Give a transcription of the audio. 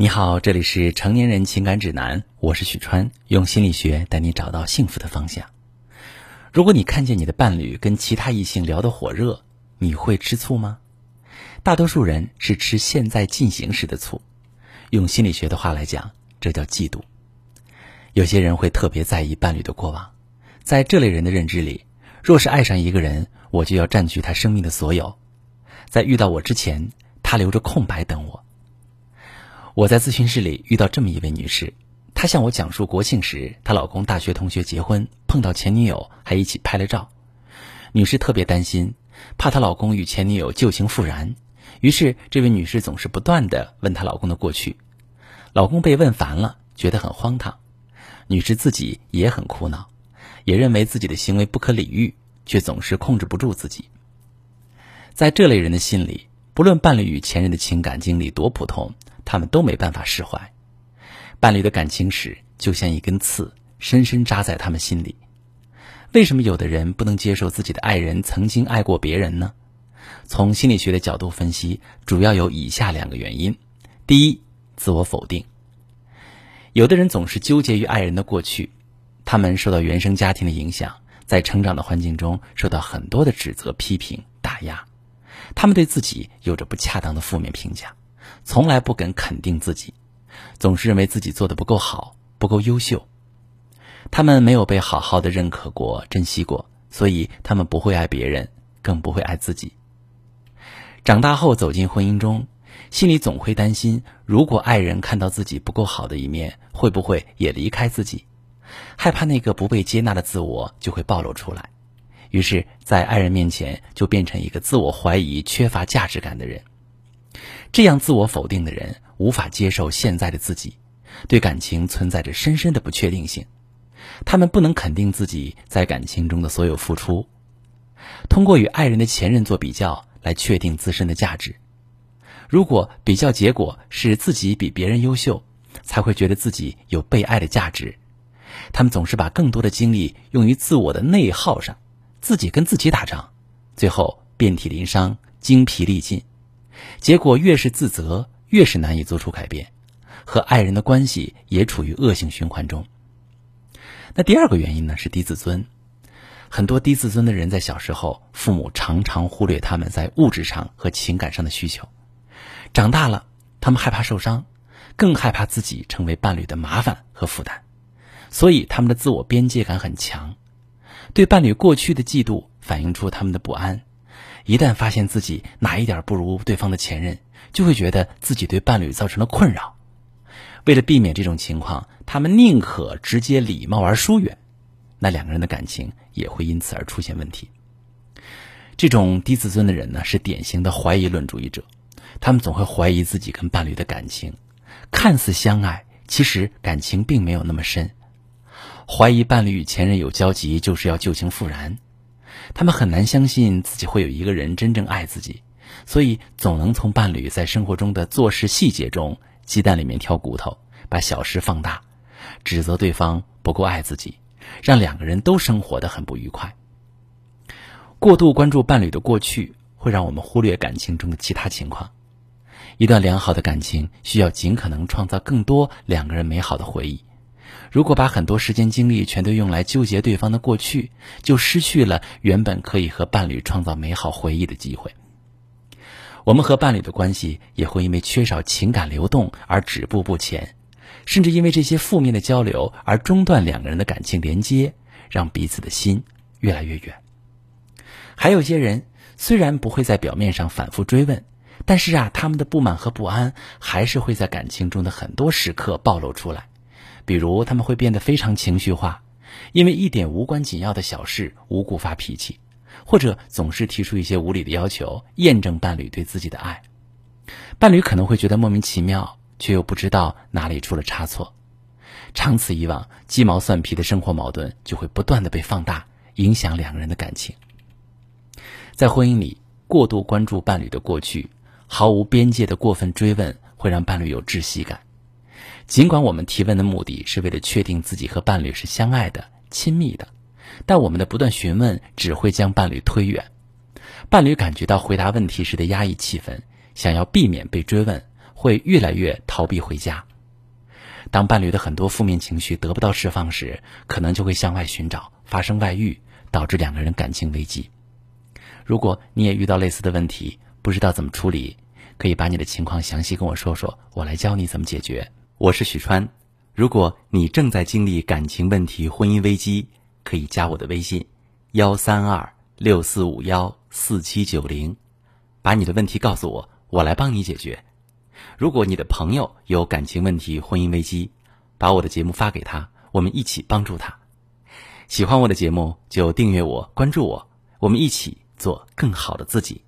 你好，这里是成年人情感指南，我是许川，用心理学带你找到幸福的方向。如果你看见你的伴侣跟其他异性聊得火热，你会吃醋吗？大多数人是吃现在进行时的醋，用心理学的话来讲，这叫嫉妒。有些人会特别在意伴侣的过往，在这类人的认知里，若是爱上一个人，我就要占据他生命的所有，在遇到我之前，他留着空白等我。我在咨询室里遇到这么一位女士，她向我讲述国庆时她老公大学同学结婚，碰到前女友还一起拍了照。女士特别担心，怕她老公与前女友旧情复燃，于是这位女士总是不断的问她老公的过去。老公被问烦了，觉得很荒唐。女士自己也很苦恼，也认为自己的行为不可理喻，却总是控制不住自己。在这类人的心里，不论伴侣与前任的情感经历多普通。他们都没办法释怀，伴侣的感情史就像一根刺，深深扎在他们心里。为什么有的人不能接受自己的爱人曾经爱过别人呢？从心理学的角度分析，主要有以下两个原因：第一，自我否定。有的人总是纠结于爱人的过去，他们受到原生家庭的影响，在成长的环境中受到很多的指责、批评、打压，他们对自己有着不恰当的负面评价。从来不敢肯定自己，总是认为自己做的不够好、不够优秀。他们没有被好好的认可过、珍惜过，所以他们不会爱别人，更不会爱自己。长大后走进婚姻中，心里总会担心：如果爱人看到自己不够好的一面，会不会也离开自己？害怕那个不被接纳的自我就会暴露出来，于是，在爱人面前就变成一个自我怀疑、缺乏价值感的人。这样自我否定的人无法接受现在的自己，对感情存在着深深的不确定性。他们不能肯定自己在感情中的所有付出，通过与爱人的前任做比较来确定自身的价值。如果比较结果是自己比别人优秀，才会觉得自己有被爱的价值。他们总是把更多的精力用于自我的内耗上，自己跟自己打仗，最后遍体鳞伤、精疲力尽。结果越是自责，越是难以做出改变，和爱人的关系也处于恶性循环中。那第二个原因呢是低自尊，很多低自尊的人在小时候，父母常常忽略他们在物质上和情感上的需求，长大了，他们害怕受伤，更害怕自己成为伴侣的麻烦和负担，所以他们的自我边界感很强，对伴侣过去的嫉妒反映出他们的不安。一旦发现自己哪一点不如对方的前任，就会觉得自己对伴侣造成了困扰。为了避免这种情况，他们宁可直接礼貌而疏远，那两个人的感情也会因此而出现问题。这种低自尊的人呢，是典型的怀疑论主义者，他们总会怀疑自己跟伴侣的感情，看似相爱，其实感情并没有那么深。怀疑伴侣与前任有交集，就是要旧情复燃。他们很难相信自己会有一个人真正爱自己，所以总能从伴侣在生活中的做事细节中鸡蛋里面挑骨头，把小事放大，指责对方不够爱自己，让两个人都生活的很不愉快。过度关注伴侣的过去，会让我们忽略感情中的其他情况。一段良好的感情需要尽可能创造更多两个人美好的回忆。如果把很多时间精力全都用来纠结对方的过去，就失去了原本可以和伴侣创造美好回忆的机会。我们和伴侣的关系也会因为缺少情感流动而止步不前，甚至因为这些负面的交流而中断两个人的感情连接，让彼此的心越来越远。还有些人虽然不会在表面上反复追问，但是啊，他们的不满和不安还是会在感情中的很多时刻暴露出来。比如他们会变得非常情绪化，因为一点无关紧要的小事无故发脾气，或者总是提出一些无理的要求，验证伴侣对自己的爱。伴侣可能会觉得莫名其妙，却又不知道哪里出了差错。长此以往，鸡毛蒜皮的生活矛盾就会不断的被放大，影响两个人的感情。在婚姻里，过度关注伴侣的过去，毫无边界的过分追问，会让伴侣有窒息感。尽管我们提问的目的是为了确定自己和伴侣是相爱的、亲密的，但我们的不断询问只会将伴侣推远。伴侣感觉到回答问题时的压抑气氛，想要避免被追问，会越来越逃避回家。当伴侣的很多负面情绪得不到释放时，可能就会向外寻找，发生外遇，导致两个人感情危机。如果你也遇到类似的问题，不知道怎么处理，可以把你的情况详细跟我说说，我来教你怎么解决。我是许川，如果你正在经历感情问题、婚姻危机，可以加我的微信：幺三二六四五幺四七九零，把你的问题告诉我，我来帮你解决。如果你的朋友有感情问题、婚姻危机，把我的节目发给他，我们一起帮助他。喜欢我的节目就订阅我、关注我，我们一起做更好的自己。